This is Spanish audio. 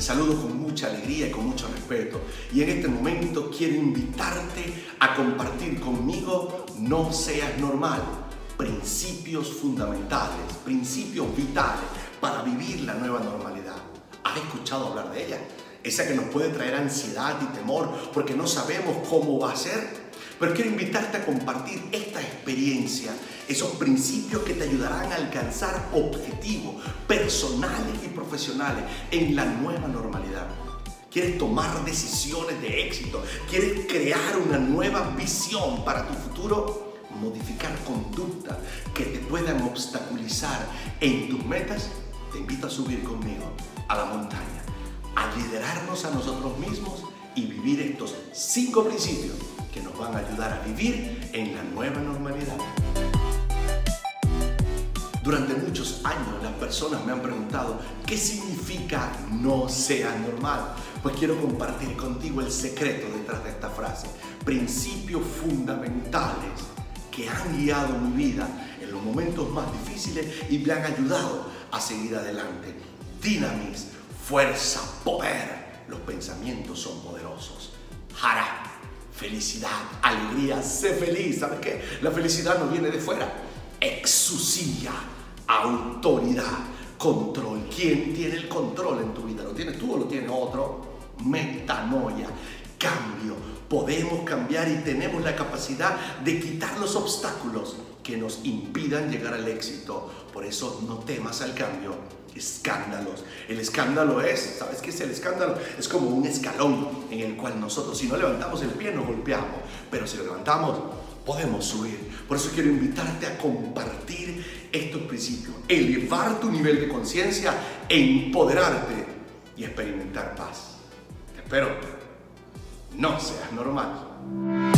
saludo con mucha alegría y con mucho respeto. Y en este momento quiero invitarte a compartir conmigo No seas normal. Principios fundamentales, principios vitales para vivir la nueva normalidad. ¿Has escuchado hablar de ella? Esa que nos puede traer ansiedad y temor porque no sabemos cómo va a ser. Pero quiero invitarte a compartir esta experiencia, esos principios que te ayudarán a alcanzar objetivos personales y profesionales en la nueva normalidad. ¿Quieres tomar decisiones de éxito? ¿Quieres crear una nueva visión para tu futuro? Modificar conductas que te puedan obstaculizar en tus metas. Te invito a subir conmigo a la montaña, a liderarnos a nosotros mismos y vivir estos cinco principios que nos van a ayudar a vivir en la nueva normalidad. Durante muchos años las personas me han preguntado qué significa no sea normal. Pues quiero compartir contigo el secreto detrás de esta frase. Principios fundamentales que han guiado mi vida en los momentos más difíciles y me han ayudado a seguir adelante. Dinamis, fuerza, poder. Los pensamientos son poderosos. Jara, felicidad, alegría, sé feliz. ¿Sabes qué? La felicidad no viene de fuera. Exusía, autoridad, control. ¿Quién tiene el control en tu vida? ¿Lo tienes tú o lo tiene otro? Metanoia, cambio. Podemos cambiar y tenemos la capacidad de quitar los obstáculos que nos impidan llegar al éxito. Por eso no temas al cambio. Escándalos. El escándalo es, ¿sabes qué es el escándalo? Es como un escalón en el cual nosotros, si no levantamos el pie, nos golpeamos. Pero si lo levantamos, podemos subir. Por eso quiero invitarte a compartir estos principios, elevar tu nivel de conciencia empoderarte y experimentar paz. Te espero. No seas normal.